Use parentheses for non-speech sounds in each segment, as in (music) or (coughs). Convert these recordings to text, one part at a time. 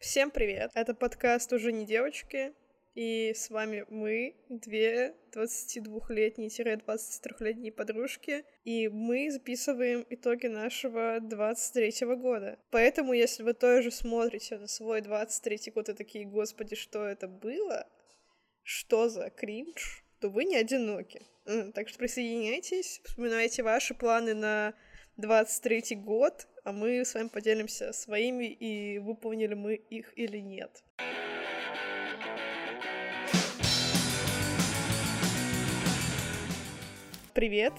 Всем привет! Это подкаст «Уже не девочки», и с вами мы, две 22-летние-23-летние подружки, и мы записываем итоги нашего 23 года. Поэтому, если вы тоже смотрите на свой 23 год и такие, господи, что это было? Что за кринж? То вы не одиноки. Так что присоединяйтесь, вспоминайте ваши планы на 23 год, а мы с вами поделимся своими, и выполнили мы их или нет. Привет,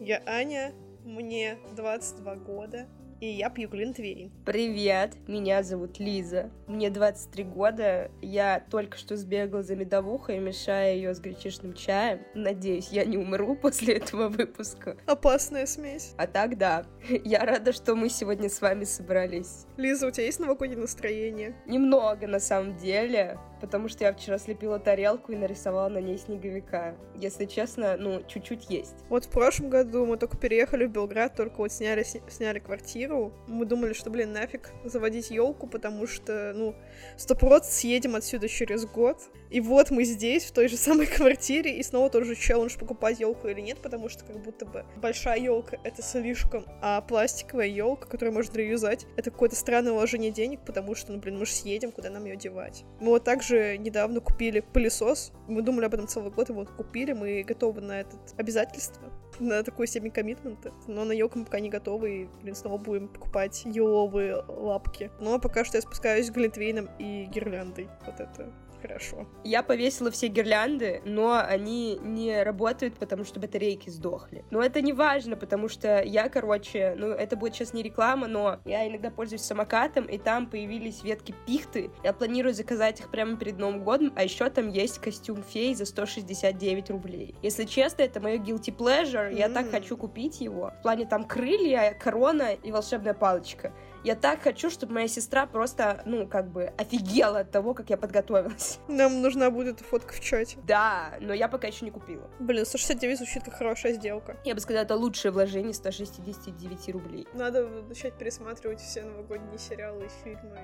я Аня, мне 22 года, и я пью глинтвейн. Привет, меня зовут Лиза, мне 23 года, я только что сбегала за медовухой, мешая ее с гречишным чаем. Надеюсь, я не умру (laughs) после этого выпуска. Опасная смесь. А так да, (laughs) я рада, что мы сегодня с вами собрались. Лиза, у тебя есть новогоднее настроение? Немного, на самом деле потому что я вчера слепила тарелку и нарисовала на ней снеговика. Если честно, ну, чуть-чуть есть. Вот в прошлом году мы только переехали в Белград, только вот сняли, сняли квартиру. Мы думали, что, блин, нафиг заводить елку, потому что, ну, сто съедем отсюда через год. И вот мы здесь, в той же самой (laughs) квартире, и снова тоже челлендж покупать елку или нет, потому что как будто бы большая елка это слишком, а пластиковая елка, которую можно реюзать, это какое-то странное вложение денег, потому что, ну, блин, мы же съедем, куда нам ее девать. Мы вот также недавно купили пылесос, мы думали об этом целый год, и вот купили, мы готовы на это обязательство на такой степень коммитмента, но на елку мы пока не готовы, и, блин, снова будем покупать еловые лапки. Но пока что я спускаюсь глинтвейном и гирляндой. Вот это Хорошо. Я повесила все гирлянды, но они не работают, потому что батарейки сдохли. Но это не важно, потому что я, короче, ну, это будет сейчас не реклама, но я иногда пользуюсь самокатом, и там появились ветки пихты. Я планирую заказать их прямо перед Новым годом, а еще там есть костюм фей за 169 рублей. Если честно, это мое guilty pleasure, mm-hmm. я так хочу купить его. В плане там крылья, корона и волшебная палочка. Я так хочу, чтобы моя сестра просто, ну, как бы офигела от того, как я подготовилась. (laughs) Нам нужна будет фотка в чате. Да, но я пока еще не купила. Блин, 169 звучит как хорошая сделка. Я бы сказала, это лучшее вложение 169 рублей. Надо начать пересматривать все новогодние сериалы и фильмы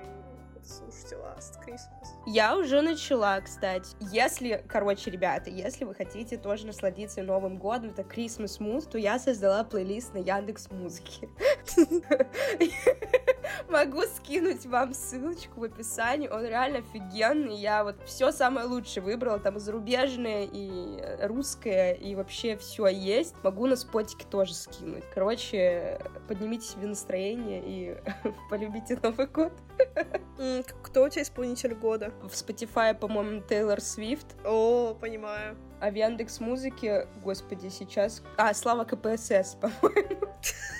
слушайте Last Christmas. Я уже начала, кстати. Если, короче, ребята, если вы хотите тоже насладиться Новым годом, это Christmas Mood, то я создала плейлист на Яндекс Музыке. Могу скинуть вам ссылочку в описании. Он реально офигенный. Я вот все самое лучшее выбрала. Там зарубежное и русское, и вообще все есть. Могу на спотике тоже скинуть. Короче, поднимите себе настроение и (laughs) полюбите Новый год. (laughs) Кто у тебя исполнитель года? В Spotify, по-моему, Тейлор Свифт. О, понимаю. А в Яндекс Музыке, господи, сейчас... А, Слава КПСС, (laughs) по-моему.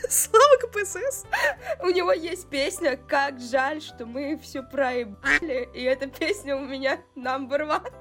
Слава КПСС? У него есть песня «Как жаль, что мы все проебали», и эта песня у меня number one.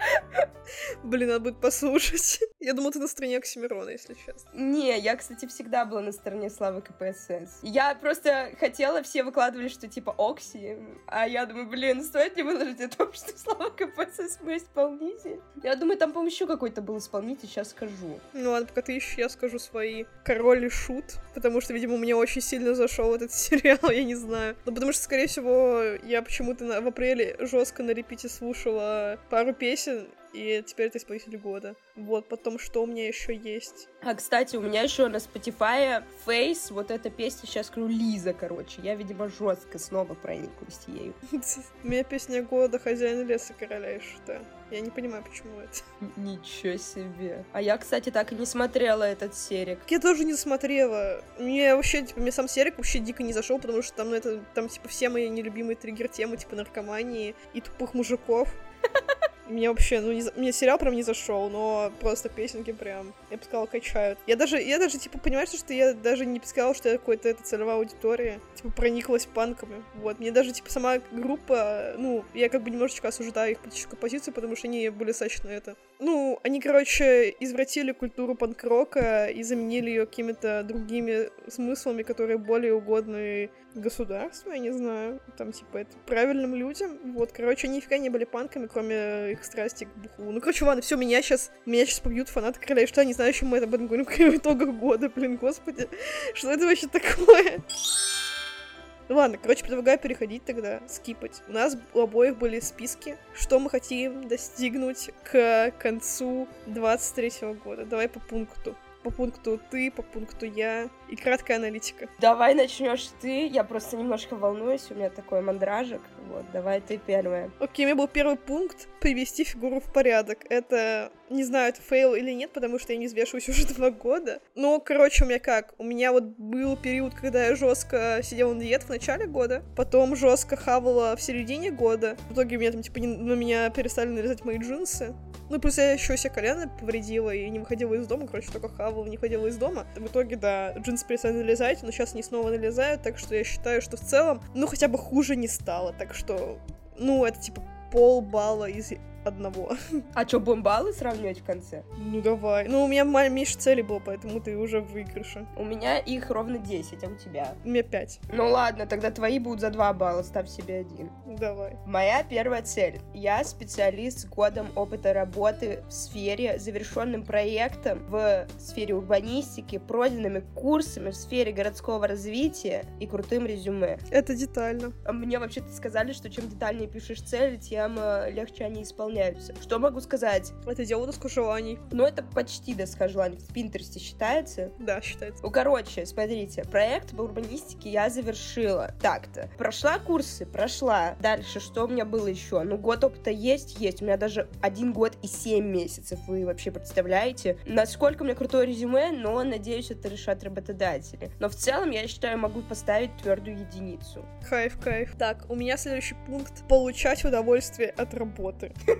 (laughs) Блин, надо будет послушать. (laughs) Я думала, ты на стороне Оксимирона, если честно. Не, я, кстати, всегда была на стороне Славы КПСС. Я просто хотела, все выкладывали, что типа Окси, а я думаю, блин, стоит ли выложить о том, что Слава КПСС мой исполнитель? Я думаю, там, по-моему, еще какой-то был исполнитель, сейчас скажу. Ну ладно, пока ты ищешь, я скажу свои. Король и Шут, потому что, видимо, мне очень сильно зашел этот (laughs) сериал, я не знаю. Ну, потому что, скорее всего, я почему-то в апреле жестко на репите слушала пару песен, и теперь это исполнитель года. Вот, потом, что у меня еще есть? А, кстати, у меня еще на Spotify Face, вот эта песня, сейчас скажу, Лиза, короче. Я, видимо, жестко снова прониклась ею. (laughs) У меня песня года «Хозяин леса короля и шута». Я не понимаю, почему это. Ничего себе. А я, кстати, так и не смотрела этот серик. Я тоже не смотрела. Мне вообще, типа, мне сам серик вообще дико не зашел, потому что там, ну, это, там, типа, все мои нелюбимые триггер-темы, типа, наркомании и тупых мужиков. (laughs) Мне вообще, ну, не, мне сериал прям не зашел, но просто песенки прям, я бы сказала, качают. Я даже, я даже, типа, понимаешь, что я даже не сказала, что я какой-то это целевая аудитория, типа, прониклась панками. Вот, мне даже, типа, сама группа, ну, я как бы немножечко осуждаю их политическую позицию, потому что они были сочны это. Ну, они, короче, извратили культуру панк-рока и заменили ее какими-то другими смыслами, которые более угодны государству, я не знаю, там, типа, это правильным людям. Вот, короче, они нифига не были панками, кроме их страсти к бухлу. Ну, короче, ладно, все, меня сейчас, меня сейчас побьют фанаты короля, что я не знаю, чем мы об этом говорим в итогах года, блин, господи. Что это вообще такое? Ладно, короче, предлагаю переходить тогда, скипать. У нас у обоих были списки, что мы хотим достигнуть к концу 23 года. Давай по пункту. По пункту ты, по пункту я. И краткая аналитика. Давай начнешь ты. Я просто немножко волнуюсь, у меня такой мандражик. Вот, давай ты первая. Окей, у меня был первый пункт — привести фигуру в порядок. Это, не знаю, это fail или нет, потому что я не взвешиваюсь (laughs) уже два года. Но, короче, у меня как? У меня вот был период, когда я жестко сидела на диете в начале года, потом жестко хавала в середине года. В итоге у меня там, типа, не, на меня перестали налезать мои джинсы. Ну, плюс я еще себе колено повредила и не выходила из дома, короче, только хавала, не ходила из дома. В итоге, да, джинсы перестали налезать, но сейчас они снова налезают, так что я считаю, что в целом, ну, хотя бы хуже не стало, так что, ну, это, типа, полбалла из одного. (laughs) А что, будем баллы сравнивать в конце? Ну давай. Ну, у меня меньше цели было, поэтому ты уже в выигрыше. У меня их ровно 10, а у тебя? У меня 5. Ну ладно, тогда твои будут за 2 балла, ставь себе один. Давай. Моя первая цель. Я специалист с годом опыта работы в сфере, завершенным проектом в сфере урбанистики, пройденными курсами в сфере городского развития и крутым резюме. Это детально. Мне вообще-то сказали, что чем детальнее пишешь цели, тем э, легче они исполняются. Что могу сказать? Это дело доску желаний. Ну, это почти доска желаний. В Пинтересте считается? Да, считается. Ну, короче, смотрите, проект по урбанистике я завершила. Так-то. Прошла курсы? Прошла. Дальше, что у меня было еще? Ну, год опыта есть? Есть. У меня даже один год и семь месяцев. Вы вообще представляете? Насколько у меня крутое резюме, но, надеюсь, это решат работодатели. Но в целом, я считаю, могу поставить твердую единицу. Кайф, кайф. Так, у меня следующий пункт — получать удовольствие от работы. (laughs)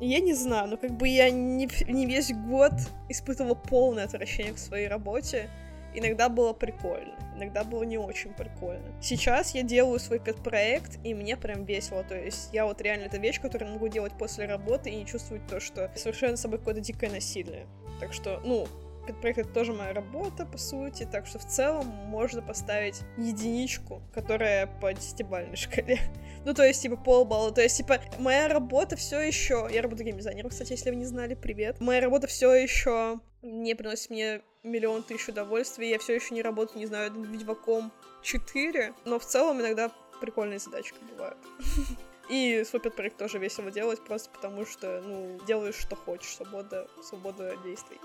Я не знаю, но как бы я не, не весь год испытывала полное отвращение к своей работе. Иногда было прикольно, иногда было не очень прикольно. Сейчас я делаю свой пет-проект, и мне прям весело. То есть я вот реально это вещь, которую могу делать после работы и не чувствовать то, что совершенно с собой какое-то дикое насилие. Так что, ну, пет-проект это тоже моя работа, по сути, так что в целом можно поставить единичку, которая по десятибалльной шкале. (laughs) Ну, то есть, типа, полбалла. То есть, типа, моя работа все еще. Я работаю геймдизайнером, кстати, если вы не знали, привет. Моя работа все еще не приносит мне миллион тысяч удовольствия. Я все еще не работаю, не знаю, над Ведьмаком 4. Но в целом иногда прикольные задачки бывают. (laughs) И свой проект тоже весело делать, просто потому что, ну, делаешь, что хочешь, свобода, свобода действий.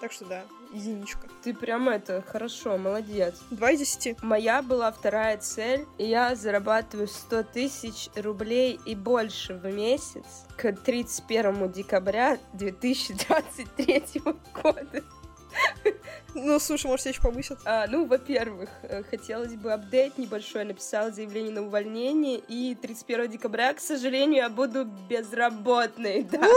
Так что да, единичка. Ты прям это, хорошо, молодец. Два из десяти. Моя была вторая цель. Я зарабатываю 100 тысяч рублей и больше в месяц к 31 декабря 2023 года. Ну, слушай, может, тебя еще повысят? А, ну, во-первых, э, хотелось бы апдейт небольшой. Написала заявление на увольнение, и 31 декабря, к сожалению, я буду безработной, да. (laughs)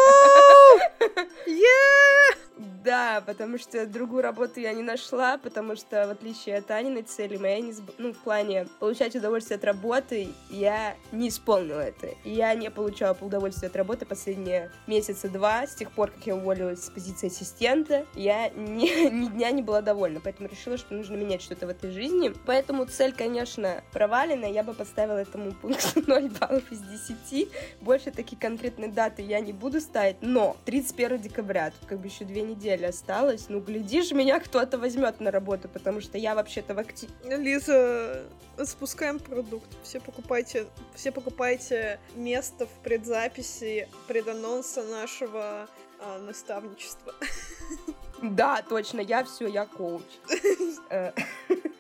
Yeah! Да, потому что другую работу я не нашла, потому что, в отличие от Аниной цели, моя не сб... ну, в плане получать удовольствие от работы, я не исполнила это. Я не получала удовольствие от работы последние месяца два, с тех пор, как я уволилась с позиции ассистента, я ни, (laughs) ни дня не была довольна, поэтому решила, что нужно менять что-то в этой жизни. Поэтому цель, конечно, провалена, я бы поставила этому пункту (laughs) 0 баллов из 10. Больше такие конкретные даты я не буду ставить, но 31 декабря, тут как бы еще две недели осталось. Ну, глядишь, меня кто-то возьмет на работу, потому что я вообще-то в актив... Лиза, спускаем продукт. Все покупайте, все покупайте место в предзаписи преданонса нашего а, наставничества. (laughs) Да, точно, я все, я коуч. (laughs) Э,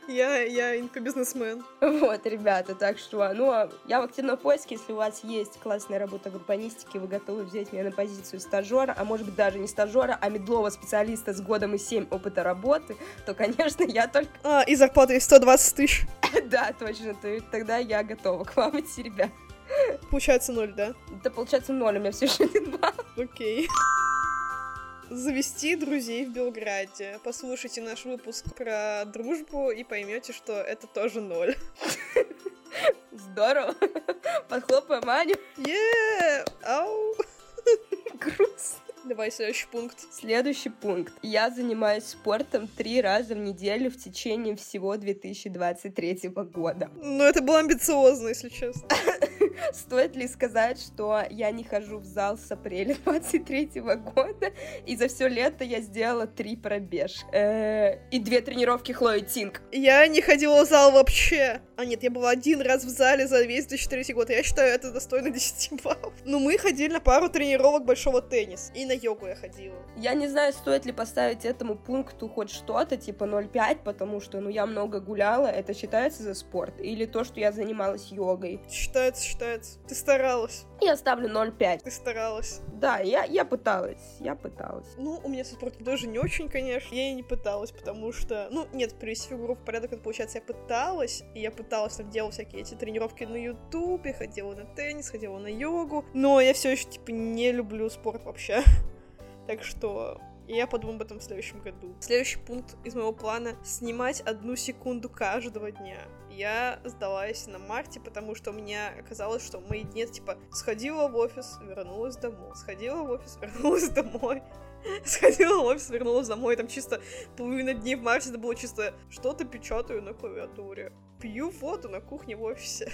Я, я инфобизнесмен. Вот, ребята, так что, ну, а я в активном поиске, если у вас есть классная работа в урбанистике, вы готовы взять меня на позицию стажера, а может быть даже не стажера, а медлового специалиста с годом и 7 опыта работы, то, конечно, я только... А, и зарплата 120 тысяч. (laughs) Да, точно, то тогда я готова к вам идти, ребят. Получается ноль, да? Да, получается ноль, у меня все еще один (laughs) балл. Окей. Завести друзей в Белграде. Послушайте наш выпуск про дружбу и поймете, что это тоже ноль. Здорово. Подхлопаем Аню. Еее! Ау! Грустно. Давай следующий пункт. Следующий пункт. Я занимаюсь спортом три раза в неделю в течение всего 2023 года. Ну, это было амбициозно, если честно. (laughs) Стоит ли сказать, что я не хожу в зал с апреля (laughs) 23 года, и за все лето я сделала три пробежки. Э, и две тренировки Хлои Тинг. Я не ходила в зал вообще. А нет, я была один раз в зале за весь 2003 год. Я считаю, это достойно (laughs) 10 баллов. Но мы ходили на пару тренировок большого тенниса. И на йогу я ходила. Я не знаю, стоит ли поставить этому пункту хоть что-то, типа 0,5, потому что, ну, я много гуляла, это считается за спорт? Или то, что я занималась йогой? Считается, считается. Ты старалась. Я ставлю 0,5. Ты старалась. Да, я, я пыталась, я пыталась. Ну, у меня со спортом тоже не очень, конечно. Я и не пыталась, потому что... Ну, нет, привести фигуру в порядок, это получается, я пыталась, и я пыталась, там, делать всякие эти тренировки на ютубе, ходила на теннис, ходила на йогу, но я все еще, типа, не люблю спорт вообще. (laughs) Так что я подумаю об этом в следующем году. Следующий пункт из моего плана — снимать одну секунду каждого дня. Я сдалась на марте, потому что у меня оказалось, что мои дни, типа, сходила в офис, вернулась домой, сходила в офис, (laughs) вернулась домой, сходила в офис, вернулась домой, там чисто половина дней в марте это было чисто что-то печатаю на клавиатуре, пью воду на кухне в офисе,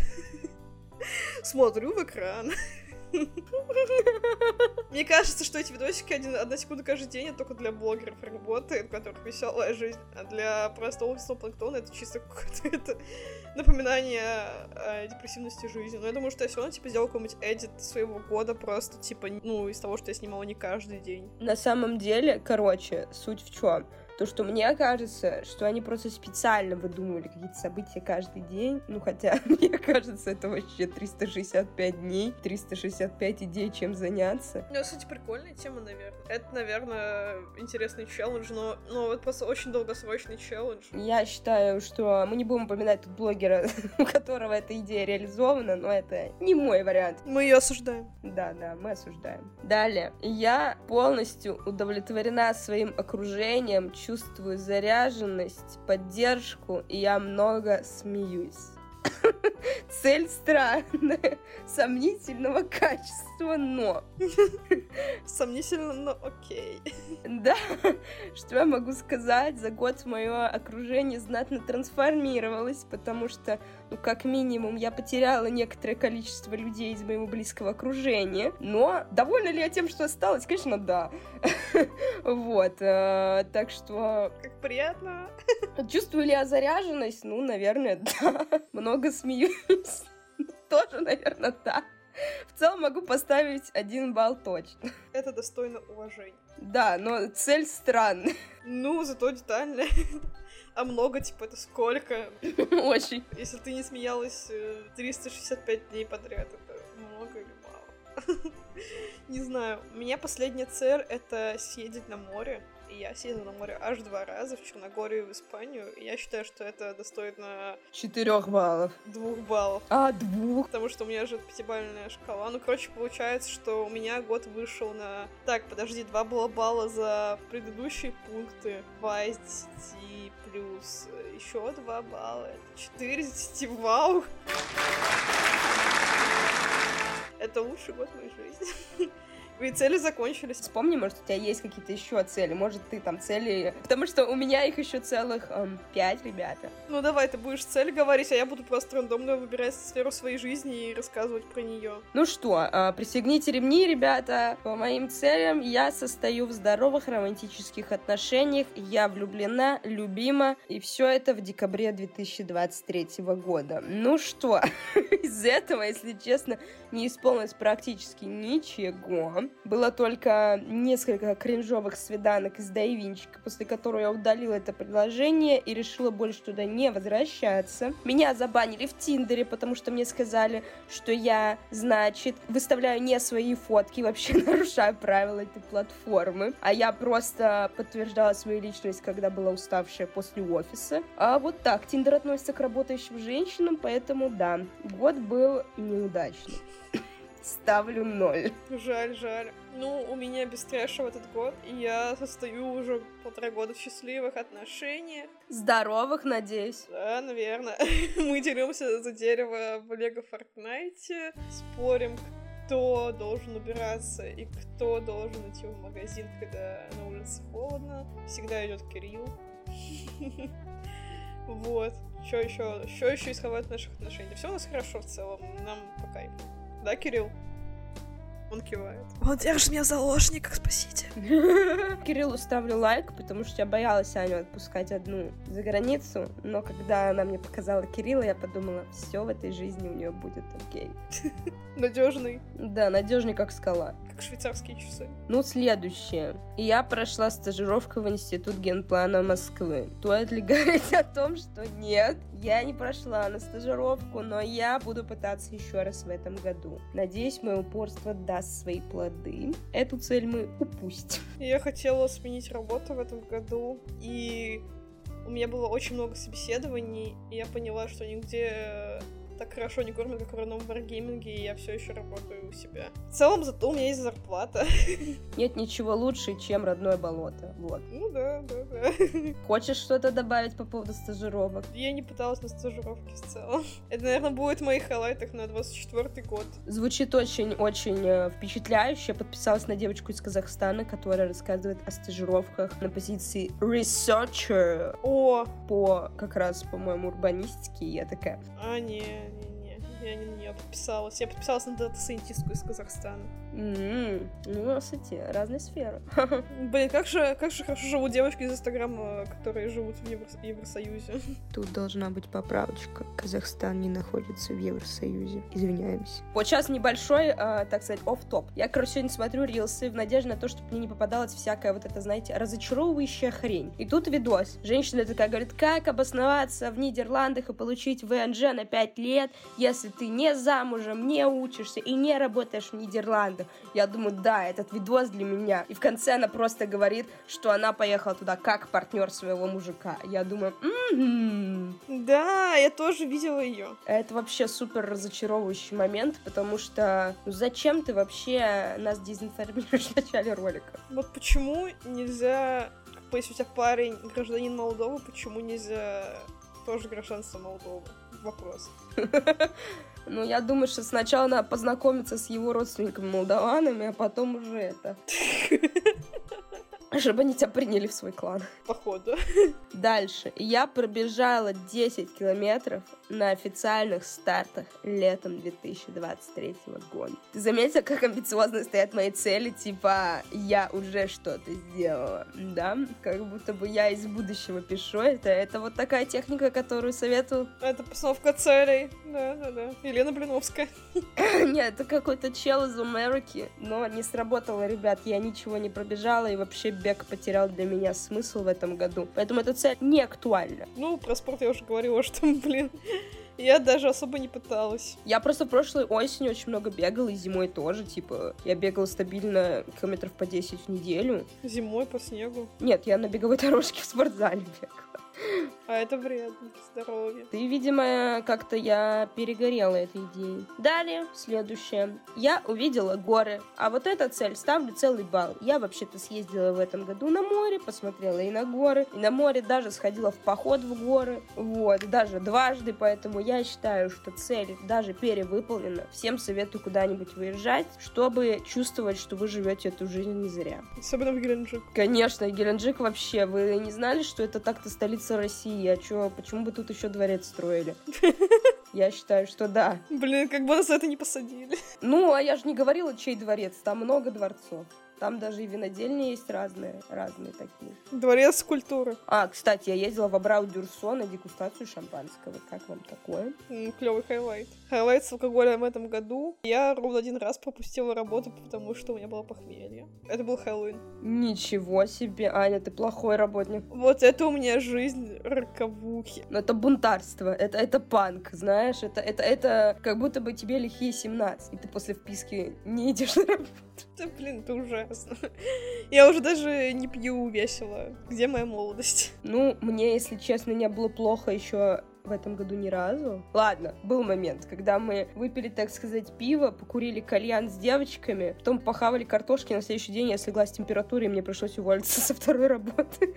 (laughs) смотрю в экран. (laughs) Мне кажется, что эти видосики один, одна секунда каждый день это только для блогеров работает, у которых веселая жизнь, а для простого офисного планктона это чисто (laughs) какое-то напоминание о депрессивности жизни. Но я думаю, что я все равно, типа, сделала какой-нибудь эдит своего года просто, типа, ну, из того, что я снимала не каждый день. На самом деле, короче, суть в чем? То, что мне кажется, что они просто специально выдумывали какие-то события каждый день, ну, хотя, (laughs) мне кажется, это вообще 365 дней, 365 идей, чем заняться. Ну, кстати, прикольная тема, наверное. Это, наверное, интересный челлендж, но, но это просто очень долгосрочный челлендж. Я считаю, что мы не будем упоминать тут блогера, (laughs) у которого эта идея реализована, но это не мой вариант. Мы ее осуждаем. Да, да, мы осуждаем. Далее. Я полностью удовлетворена своим окружением, чувствую заряженность, поддержку, и я много смеюсь. (laughs) Цель странная, (laughs) сомнительного качества, но... (laughs) Сомнительно, но окей. Да, что я могу сказать, за год мое окружение знатно трансформировалось, потому что, ну, как минимум, я потеряла некоторое количество людей из моего близкого окружения, но довольна ли я тем, что осталось? Конечно, да. (laughs) Вот, э, так что... Как приятно. (laughs) Чувствую ли я заряженность? Ну, наверное, (laughs) да. Много смеюсь. Тоже, наверное, да. В целом могу поставить один балл точно. Это достойно уважения. Да, но цель странная. Ну, зато детальная. А много, типа, это сколько? (laughs) Очень. Если ты не смеялась 365 э, дней подряд, это много или мало? (laughs) Не знаю. У меня последняя цель — это съездить на море я съездила на море аж два раза, в Черногорию и в Испанию. И я считаю, что это достойно... Четырех баллов. Двух баллов. А, двух? Потому что у меня же пятибалльная шкала. Ну, короче, получается, что у меня год вышел на... Так, подожди, два было балла за предыдущие пункты. Два из десяти плюс еще два балла. Это четыре из десяти. Вау! Это лучший год моей жизни. (laughs) Твои цели закончились. Вспомни, может, у тебя есть какие-то еще цели. Может, ты там цели... Потому что у меня их еще целых эм, пять, ребята. Ну давай, ты будешь цель говорить, а я буду просто рандомно выбирать сферу своей жизни и рассказывать про нее. Ну что, э, пристегните ремни, ребята. По моим целям я состою в здоровых романтических отношениях. Я влюблена, любима. И все это в декабре 2023 года. Ну что, (laughs) из этого, если честно, не исполнилось практически ничего. Было только несколько кринжовых свиданок из Дайвинчика, после которого я удалила это приложение и решила больше туда не возвращаться. Меня забанили в Тиндере, потому что мне сказали, что я, значит, выставляю не свои фотки, вообще (laughs) нарушаю правила этой платформы. А я просто подтверждала свою личность, когда была уставшая после офиса. А вот так, Тиндер относится к работающим женщинам, поэтому да, год был неудачный. (coughs) Ставлю ноль. Жаль, жаль. Ну, у меня без трэша в этот год, и я состою уже полтора года в счастливых отношениях. Здоровых, надеюсь. Да, наверное. (laughs) Мы деремся за дерево в Лего Фортнайте, спорим, кто должен убираться и кто должен идти в магазин, когда на улице холодно. Всегда идет Кирилл. (laughs) Вот. Что еще? Что еще из наших отношений? Все у нас хорошо в целом. Нам по кайфу. Да, Кирилл? Он кивает. Он держит меня в заложниках, спасите. (laughs) Кириллу ставлю лайк, потому что я боялась Аню отпускать одну за границу, но когда она мне показала Кирилла, я подумала, все в этой жизни у нее будет окей. (laughs) Надежный. Да, надежный как скала. Как швейцарские часы. Ну, следующее. Я прошла стажировку в Институт генплана Москвы. Стоит ли говорить о том, что нет, я не прошла на стажировку, но я буду пытаться еще раз в этом году. Надеюсь, мое упорство даст свои плоды. Эту цель мы упустим. Я хотела сменить работу в этом году, и у меня было очень много собеседований, и я поняла, что нигде так хорошо не кормят, как в родном варгейминге, и я все еще работаю у себя. В целом, зато у меня есть зарплата. (laughs) Нет ничего лучше, чем родное болото. Вот. Ну да, да, да. (laughs) Хочешь что-то добавить по поводу стажировок? Я не пыталась на стажировке в целом. (laughs) Это, наверное, будет в моих хайлайтах на 24 год. Звучит очень-очень э, впечатляюще. Я подписалась на девочку из Казахстана, которая рассказывает о стажировках на позиции researcher. О! По, как раз, по-моему, урбанистике. Я такая... А, не, я не на нее подписалась. Я подписалась на дата-сайентистку из Казахстана. Mm-hmm. Ну, кстати, разные сферы. (laughs) Блин, как же, как же хорошо живут девочки из Инстаграма, которые живут в Евро- Евросоюзе. (laughs) Тут должна быть поправочка. Казахстан не находится в Евросоюзе. Извиняемся. Вот сейчас небольшой, э, так сказать, оф топ Я, короче, сегодня смотрю рилсы в надежде на то, чтобы мне не попадалась всякая вот эта, знаете, разочаровывающая хрень. И тут видос. Женщина такая говорит, как обосноваться в Нидерландах и получить ВНЖ на 5 лет, если ты не замужем, не учишься и не работаешь в Нидерландах. Я думаю, да, этот видос для меня. И в конце она просто говорит, что она поехала туда как партнер своего мужика. Я думаю, м-м-м. Да, я тоже видела ее. Это вообще супер разочаровывающий момент, потому что ну, зачем ты вообще нас дезинформируешь в начале ролика? Вот почему нельзя, если у тебя парень гражданин Молдовы, почему нельзя тоже гражданство Молдовы? Вопрос. (laughs) Ну, я думаю, что сначала надо познакомиться с его родственниками молдаванами, а потом уже это. (laughs) Чтобы они тебя приняли в свой клан. Походу. (laughs) Дальше. Я пробежала 10 километров на официальных стартах летом 2023 года. Ты заметил, как амбициозно стоят мои цели? Типа, я уже что-то сделала, да? Как будто бы я из будущего пишу это. Это вот такая техника, которую советую. Это постановка целей. Да, да, да. Елена Блиновская. (laughs) Нет, это какой-то чел из Америки. Но не сработало, ребят. Я ничего не пробежала и вообще бег потерял для меня смысл в этом году. Поэтому эта цель не актуальна. Ну, про спорт я уже говорила, что, (laughs) блин, я даже особо не пыталась. Я просто прошлой осенью очень много бегала, и зимой тоже, типа, я бегала стабильно километров по 10 в неделю. Зимой по снегу? Нет, я на беговой (laughs) дорожке в спортзале бегала. А это вредно для здоровья. Ты, видимо, как-то я перегорела этой идеей. Далее, следующее. Я увидела горы. А вот эта цель ставлю целый балл. Я вообще-то съездила в этом году на море, посмотрела и на горы. И на море даже сходила в поход в горы. Вот, даже дважды, поэтому я считаю, что цель даже перевыполнена. Всем советую куда-нибудь выезжать, чтобы чувствовать, что вы живете эту жизнь не зря. Особенно в Геленджик. Конечно, Геленджик вообще. Вы не знали, что это так-то столица России? России, а чё, почему бы тут еще дворец строили? (laughs) Я считаю, что да. Блин, как бы нас это не посадили. Ну, а я же не говорила, чей дворец, там много дворцов. Там даже и винодельни есть разные, разные такие. Дворец культуры. А, кстати, я ездила в Абрау Дюрсо на дегустацию шампанского. Как вам такое? клевый highlight. Highlight с алкоголем в этом году. Я ровно один раз пропустила работу, потому что у меня было похмелье. Это был Хэллоуин. Ничего себе, Аня, ты плохой работник. Вот это у меня жизнь роковухи. Но это бунтарство, это, это панк, знаешь, это, это, это как будто бы тебе лихие 17, и ты после вписки не идешь на работу. Да, блин, это ужасно. Я уже даже не пью весело. Где моя молодость? Ну, мне, если честно, не было плохо еще в этом году ни разу. Ладно, был момент, когда мы выпили, так сказать, пиво, покурили кальян с девочками, потом похавали картошки, на следующий день я слегла с температурой, и мне пришлось уволиться (laughs) со второй работы.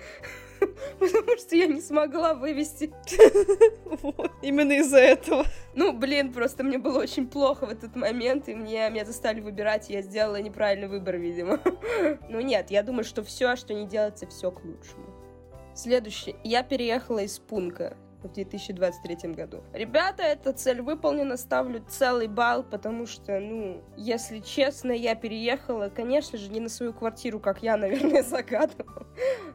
(laughs) Потому что я не смогла вывести. (laughs) Вот. Именно из-за этого. Ну, блин, просто мне было очень плохо в этот момент, и мне, меня заставили выбирать, и я сделала неправильный выбор, видимо. (laughs) Ну нет, я думаю, что все, что не делается, все к лучшему. Следующее. Я переехала из Пунка в 2023 году. Ребята, эта цель выполнена, ставлю целый балл, потому что, ну, если честно, я переехала, конечно же, не на свою квартиру, как я, наверное, (laughs) загадывала,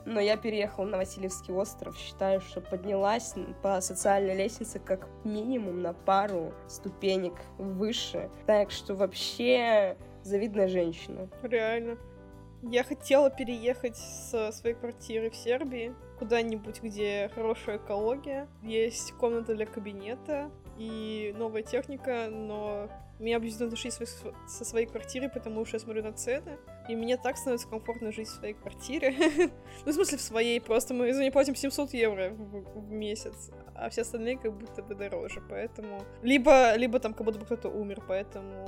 но я переехала на Васильевский остров, считаю, что поднялась по социальной лестнице как минимум на пару ступенек выше, так что вообще завидная женщина. Реально. Я хотела переехать со своей квартиры в Сербии куда-нибудь, где хорошая экология, есть комната для кабинета и новая техника, но меня будет отношить со своей квартирой, потому что я смотрю на цены, и мне так становится комфортно жить в своей квартире. (laughs) ну, в смысле, в своей, просто мы за нее платим 700 евро в месяц, а все остальные как будто бы дороже, поэтому... Либо, либо там как будто бы кто-то умер, поэтому,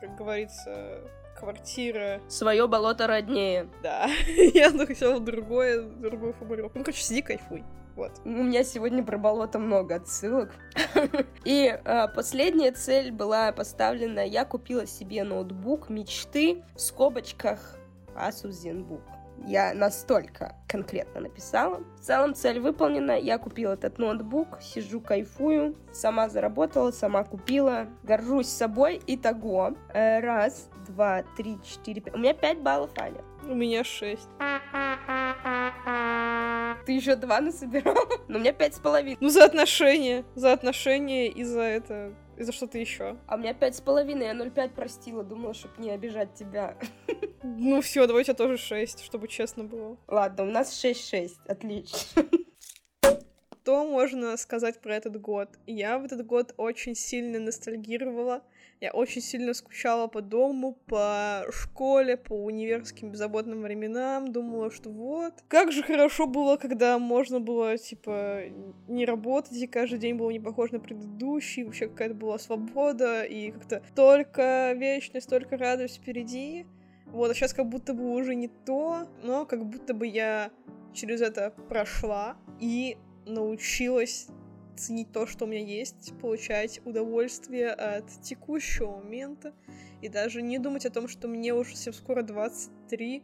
как говорится, квартира. Свое болото роднее. Да, (laughs) я хотела другое, другую формулировку. Ну, короче, сиди, кайфуй. Вот. У меня сегодня про болото много отсылок. (laughs) И э, последняя цель была поставлена. Я купила себе ноутбук мечты в скобочках Asus ZenBook. Я настолько конкретно написала. В целом цель выполнена. Я купила этот ноутбук, сижу, кайфую. Сама заработала, сама купила. Горжусь собой. Итого. Э, раз, два, три, четыре, пять. У меня пять баллов, Аня. У меня шесть. Ты еще два насобирал? (laughs) Но у меня пять с половиной. Ну, за отношения. За отношения и за это... И за что-то еще. А у меня пять с половиной, я 0,5 простила, думала, чтобы не обижать тебя. Ну все, давай у тебя тоже 6, чтобы честно было. Ладно, у нас 6-6, отлично. Что можно сказать про этот год? Я в этот год очень сильно ностальгировала я очень сильно скучала по дому, по школе, по универским беззаботным временам. Думала, что вот, как же хорошо было, когда можно было, типа, не работать, и каждый день был не похож на предыдущий, вообще какая-то была свобода, и как-то только вечность, только радость впереди. Вот, а сейчас как будто бы уже не то, но как будто бы я через это прошла и научилась ценить то, что у меня есть, получать удовольствие от текущего момента и даже не думать о том, что мне уже совсем скоро 23,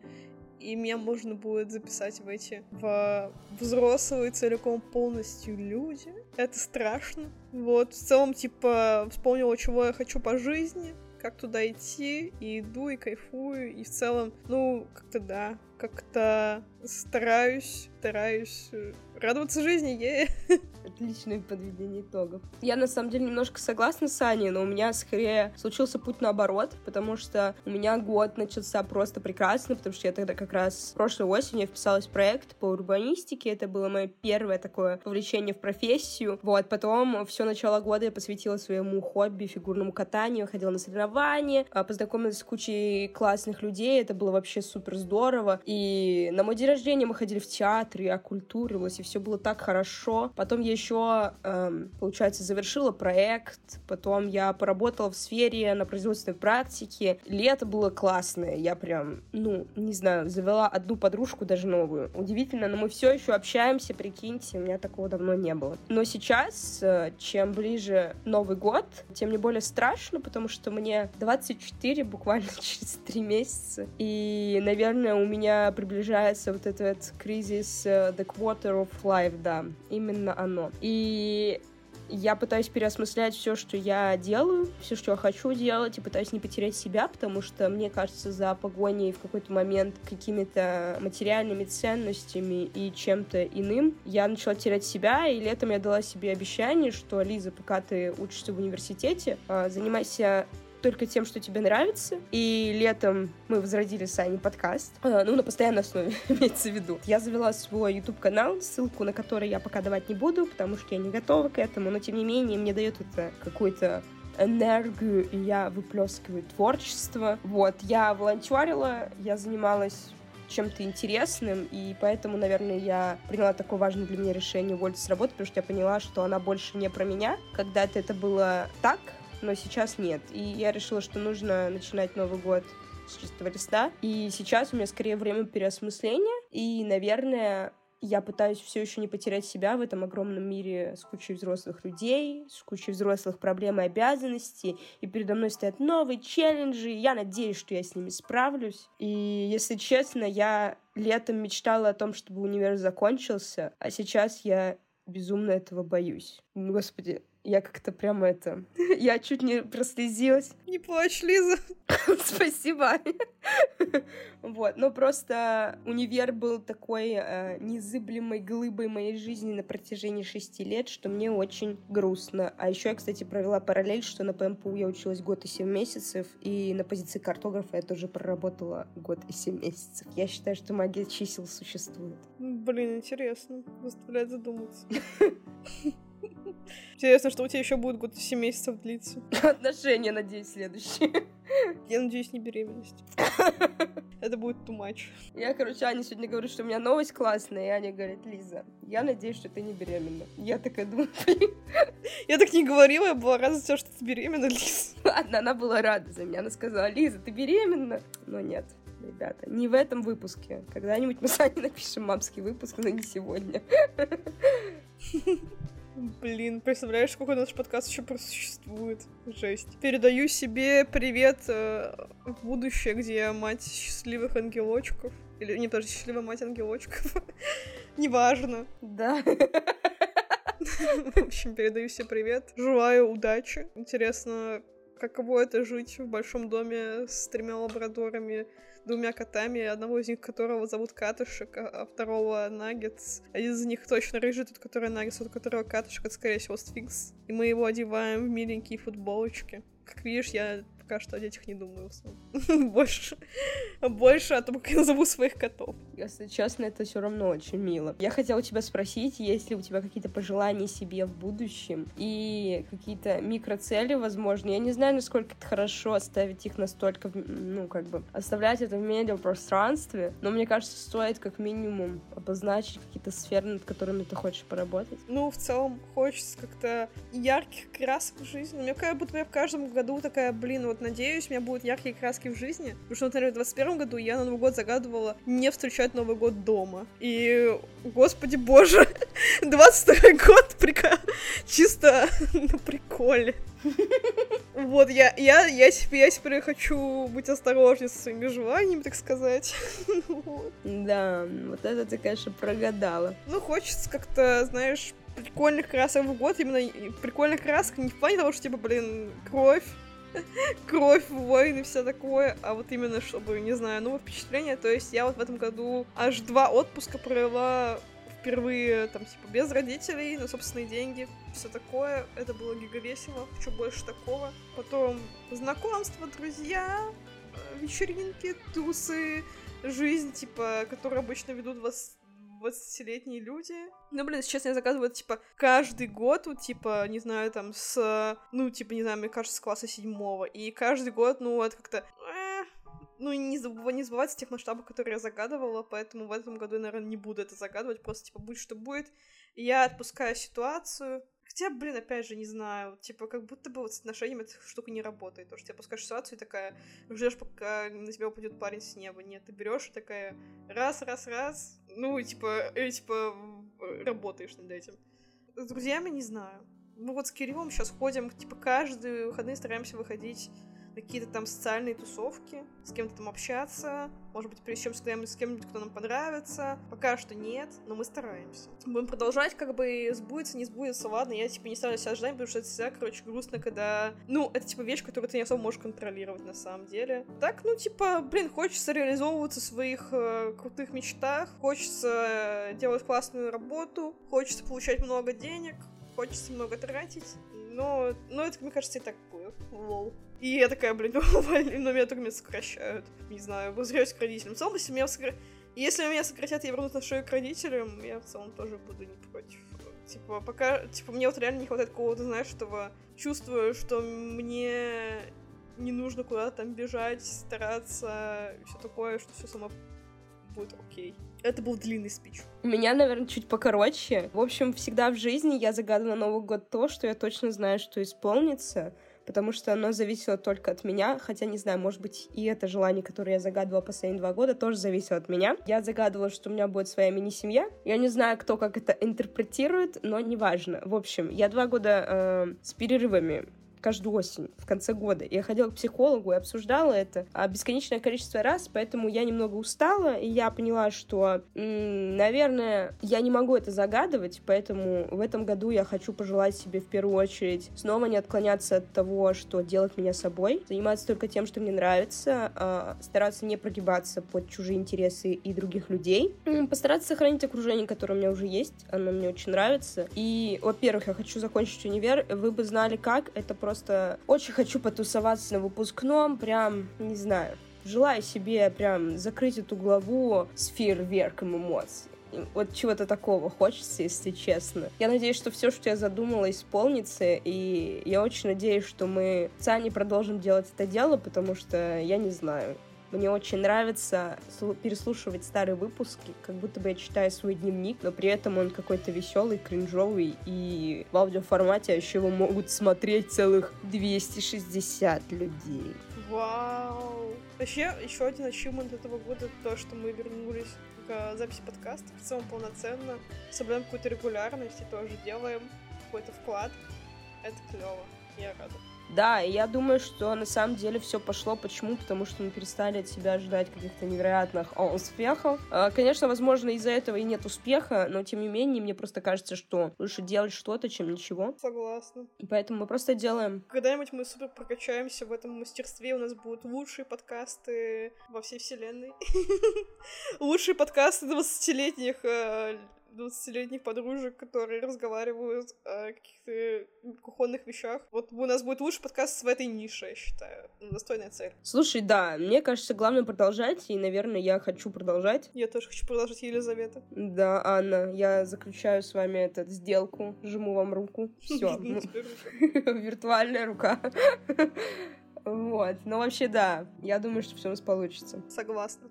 и меня можно будет записать в эти в взрослые целиком полностью люди. Это страшно. Вот, в целом, типа, вспомнила, чего я хочу по жизни, как туда идти, и иду, и кайфую, и в целом, ну, как-то да, как-то стараюсь, стараюсь э, радоваться жизни, е. (laughs) Отличное подведение итогов. Я на самом деле немножко согласна с Аней, но у меня скорее случился путь наоборот, потому что у меня год начался просто прекрасно, потому что я тогда как раз прошлой осенью вписалась в проект по урбанистике, это было мое первое такое увлечение в профессию. Вот, потом все начало года я посвятила своему хобби, фигурному катанию, ходила на соревнования, а, познакомилась с кучей классных людей, это было вообще супер здорово. И на мой день рождения мы ходили в театр, я оккультурилась, и все было так хорошо. Потом я еще, эм, получается, завершила проект, потом я поработала в сфере на производственной практике. Лето было классное, я прям, ну, не знаю, завела одну подружку, даже новую. Удивительно, но мы все еще общаемся, прикиньте, у меня такого давно не было. Но сейчас, э, чем ближе Новый год, тем не более страшно, потому что мне 24 буквально (laughs) через 3 месяца. И, наверное, у меня приближается вот этот кризис The Quarter of Life, да, именно оно. И я пытаюсь переосмыслять все, что я делаю, все, что я хочу делать, и пытаюсь не потерять себя, потому что, мне кажется, за погоней в какой-то момент какими-то материальными ценностями и чем-то иным я начала терять себя, и летом я дала себе обещание, что, Лиза, пока ты учишься в университете, а, занимайся только тем, что тебе нравится. И летом мы возродили с Аней подкаст. А, ну, на постоянной основе, (laughs) имеется в виду. Я завела свой YouTube-канал, ссылку на который я пока давать не буду, потому что я не готова к этому, но тем не менее мне дает это какой-то энергию, и я выплескиваю творчество. Вот, я волонтерила, я занималась чем-то интересным, и поэтому, наверное, я приняла такое важное для меня решение уволиться с работы, потому что я поняла, что она больше не про меня. Когда-то это было так, но сейчас нет. И я решила, что нужно начинать Новый год с чистого листа. И сейчас у меня скорее время переосмысления. И, наверное, я пытаюсь все еще не потерять себя в этом огромном мире с кучей взрослых людей, с кучей взрослых проблем и обязанностей, и передо мной стоят новые челленджи, я надеюсь, что я с ними справлюсь. И, если честно, я летом мечтала о том, чтобы универ закончился, а сейчас я безумно этого боюсь. Господи, я как-то прямо это... (laughs) Я чуть не прослезилась. Не плачь, Лиза. (laughs) Спасибо. (laughs) вот, но просто универ был такой э, незыблемой глыбой моей жизни на протяжении шести лет, что мне очень грустно. А еще я, кстати, провела параллель, что на ПМПУ я училась год и семь месяцев, и на позиции картографа я тоже проработала год и семь месяцев. Я считаю, что магия чисел существует. Блин, интересно. Заставляет задуматься. Интересно, что у тебя еще будет год 7 месяцев длиться. (laughs) Отношения, надеюсь, следующие. Я надеюсь, не беременность. (laughs) Это будет too much. Я, короче, Ане сегодня говорю, что у меня новость классная, и Аня говорит, Лиза, я надеюсь, что ты не беременна. Я такая думаю. (laughs) Я так не говорила, я была рада за то, что ты беременна, Лиза. Ладно, она была рада за меня. Она сказала, Лиза, ты беременна? Но нет, ребята, не в этом выпуске. Когда-нибудь мы с Аней напишем мамский выпуск, но не сегодня. Блин, представляешь, сколько наш подкаст еще просуществует. Жесть. Передаю себе привет э, в будущее, где я мать счастливых ангелочков. Или, не, подожди, счастливая мать ангелочков. (laughs) Неважно. Да. В общем, передаю себе привет. Желаю удачи. Интересно, каково это жить в большом доме с тремя лабрадорами, двумя котами, одного из них которого зовут Катышек, а, а второго Наггетс. Один из них точно рыжий, тот, который Наггетс, тот, которого Катышек, это, скорее всего, Сфинкс. И мы его одеваем в миленькие футболочки. Как видишь, я пока что о детях не думаю. (laughs) больше, больше о том, как я назову своих котов. Если честно, это все равно очень мило. Я хотела тебя спросить, есть ли у тебя какие-то пожелания себе в будущем и какие-то микроцели, возможно. Я не знаю, насколько это хорошо оставить их настолько, ну, как бы, оставлять это в медиапространстве, но мне кажется, стоит как минимум обозначить какие-то сферы, над которыми ты хочешь поработать. Ну, в целом, хочется как-то ярких красок в жизни. Мне как будто я в каждом году такая, блин, вот вот надеюсь, у меня будут яркие краски в жизни. Потому что, например, в 21 году я на Новый год загадывала не встречать Новый год дома. И, господи боже, (laughs) 22 год (laughs) прика... чисто (laughs) на приколе. Вот, я, я, я, теперь, я теперь хочу быть осторожнее со своими желаниями, так сказать. Да, вот это ты, конечно, прогадала. Ну, хочется как-то, знаешь, прикольных красок в год, именно прикольных красок не в плане того, что, типа, блин, кровь, (laughs) кровь, войны, все такое, а вот именно чтобы, не знаю, новое впечатление. То есть я вот в этом году аж два отпуска провела впервые, там, типа, без родителей, на собственные деньги, все такое. Это было гига весело, хочу больше такого. Потом знакомства, друзья, э, вечеринки, тусы, жизнь, типа, которую обычно ведут вас 20-летние люди. Ну, блин, сейчас я заказываю, типа, каждый год, вот, типа, не знаю, там, с, ну, типа, не знаю, мне кажется, с класса седьмого. И каждый год, ну, это как-то, э, ну, не, забыв, не забывать тех масштабов, которые я загадывала, поэтому в этом году я, наверное, не буду это загадывать, просто, типа, будет что будет. Я отпускаю ситуацию, Хотя, блин, опять же, не знаю, типа, как будто бы вот с отношениями эта штука не работает. То, что ты опускаешь ситуацию и такая, ждешь, пока на тебя упадет парень с неба. Нет, ты берешь и такая раз, раз, раз, ну, типа, и, типа, работаешь над этим. С друзьями не знаю. Мы вот с Кириллом сейчас ходим, типа, каждые выходные стараемся выходить какие-то там социальные тусовки, с кем-то там общаться, может быть, пересечемся когда-нибудь с кем-нибудь, кто нам понравится. Пока что нет, но мы стараемся. Будем продолжать, как бы сбудется, не сбудется, ладно, я, типа, не ставлю себя ожидания, потому что это всегда, короче, грустно, когда... Ну, это, типа, вещь, которую ты не особо можешь контролировать, на самом деле. Так, ну, типа, блин, хочется реализовываться в своих э, крутых мечтах, хочется делать классную работу, хочется получать много денег, хочется много тратить, но, но это, мне кажется, и так будет. Лол. И я такая, блин, (laughs) но меня только меня сокращают. Не знаю, возвращаюсь к родителям. В целом, если меня, сокра... если меня сократят и вернут на шею к родителям, я в целом тоже буду не против. Типа, пока, типа, мне вот реально не хватает какого-то, знаешь, этого чувства, что мне не нужно куда-то там бежать, стараться, все такое, что все само будет окей. Это был длинный спич. У меня, наверное, чуть покороче. В общем, всегда в жизни я загадываю на Новый год то, что я точно знаю, что исполнится потому что оно зависело только от меня, хотя, не знаю, может быть, и это желание, которое я загадывала последние два года, тоже зависело от меня. Я загадывала, что у меня будет своя мини-семья. Я не знаю, кто как это интерпретирует, но неважно. В общем, я два года э, с перерывами каждую осень, в конце года. Я ходила к психологу и обсуждала это а, бесконечное количество раз, поэтому я немного устала, и я поняла, что, наверное, я не могу это загадывать, поэтому в этом году я хочу пожелать себе в первую очередь снова не отклоняться от того, что делает меня собой, заниматься только тем, что мне нравится, а, стараться не прогибаться под чужие интересы и других людей, постараться сохранить окружение, которое у меня уже есть, оно мне очень нравится. И, во-первых, я хочу закончить универ, вы бы знали как, это просто очень хочу потусоваться на выпускном, прям, не знаю, желаю себе прям закрыть эту главу с фейерверком эмоций. Вот чего-то такого хочется, если честно. Я надеюсь, что все, что я задумала, исполнится, и я очень надеюсь, что мы с Аней продолжим делать это дело, потому что я не знаю. Мне очень нравится переслушивать старые выпуски, как будто бы я читаю свой дневник, но при этом он какой-то веселый, кринжовый, и в аудиоформате еще его могут смотреть целых 260 людей. Вау! Вообще, еще один ачивмент этого года то, что мы вернулись к записи подкаста в целом полноценно, соблюдаем какую-то регулярность и тоже делаем какой-то вклад. Это клево. Я рада. Да, и я думаю, что на самом деле все пошло. Почему? Потому что мы перестали от себя ожидать каких-то невероятных успехов. А, конечно, возможно, из-за этого и нет успеха, но тем не менее, мне просто кажется, что лучше делать что-то, чем ничего. Согласна. И поэтому мы просто делаем. Когда-нибудь мы супер прокачаемся в этом мастерстве, у нас будут лучшие подкасты во всей вселенной. (laughs) Лучшие подкасты 20-летних 20-летних подружек, которые разговаривают о каких-то кухонных вещах. Вот у нас будет лучший подкаст в этой нише, я считаю. Достойная цель. Слушай, да, мне кажется, главное продолжать, и, наверное, я хочу продолжать. Я тоже хочу продолжать, Елизавета. Да, Анна, я заключаю с вами эту сделку, жму вам руку. Все. Ну, (laughs) виртуальная рука. (laughs) Вот. Но вообще, да, я думаю, что все у нас получится. Согласна.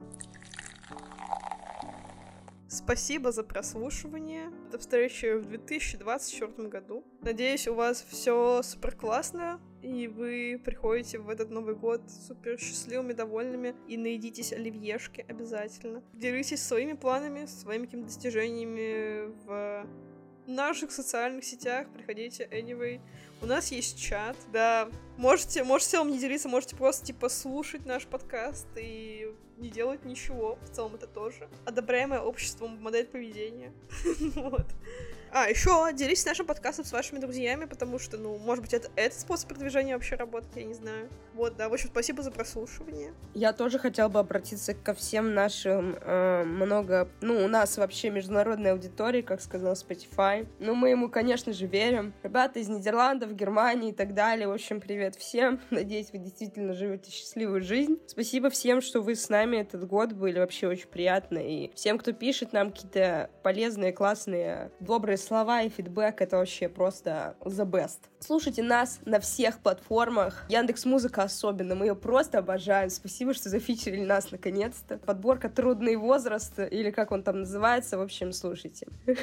Спасибо за прослушивание. До встречи в 2024 году. Надеюсь, у вас все супер классно, и вы приходите в этот Новый год супер счастливыми, довольными, и наедитесь оливьешки обязательно. Делитесь своими планами, своими какими-то достижениями в наших социальных сетях. Приходите anyway. У нас есть чат, да. Можете, можете вам не делиться, можете просто, типа, слушать наш подкаст и не делать ничего. В целом это тоже. Одобряемое обществом модель поведения. (laughs) вот. А, еще делитесь нашим подкастом с вашими друзьями, потому что, ну, может быть, это этот способ продвижения вообще работает, я не знаю. Вот, да, в общем, спасибо за прослушивание. Я тоже хотела бы обратиться ко всем нашим э, много... Ну, у нас вообще международная аудитория, как сказал Spotify. Ну, мы ему, конечно же, верим. Ребята из Нидерландов, Германии и так далее. В общем, привет всем. (laughs) Надеюсь, вы действительно живете счастливую жизнь. Спасибо всем, что вы с нами этот год были. Вообще очень приятно. И всем, кто пишет нам какие-то полезные, классные, добрые слова и фидбэк, это вообще просто the best. Слушайте нас на всех платформах. Яндекс Музыка особенно. Мы ее просто обожаем. Спасибо, что зафичерили нас наконец-то. Подборка «Трудный возраст» или как он там называется. В общем, слушайте. (laughs)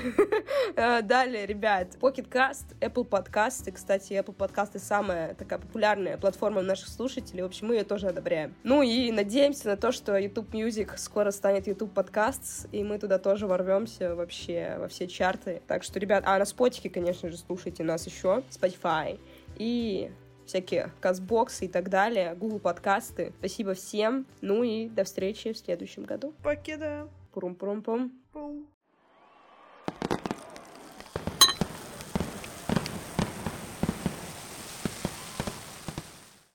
Э, далее, ребят, Pocket Cast, Apple Podcasts. Кстати, Apple Podcasts самая такая популярная платформа наших слушателей. В общем, мы ее тоже одобряем. Ну и надеемся на то, что YouTube Music скоро станет YouTube Podcasts, и мы туда тоже ворвемся вообще во все чарты. Так что, ребят, а на Спотике, конечно же, слушайте нас еще. Spotify. И всякие казбоксы и так далее, Google подкасты. Спасибо всем. Ну и до встречи в следующем году. Покеда. Пурум-пурум-пум. Пум.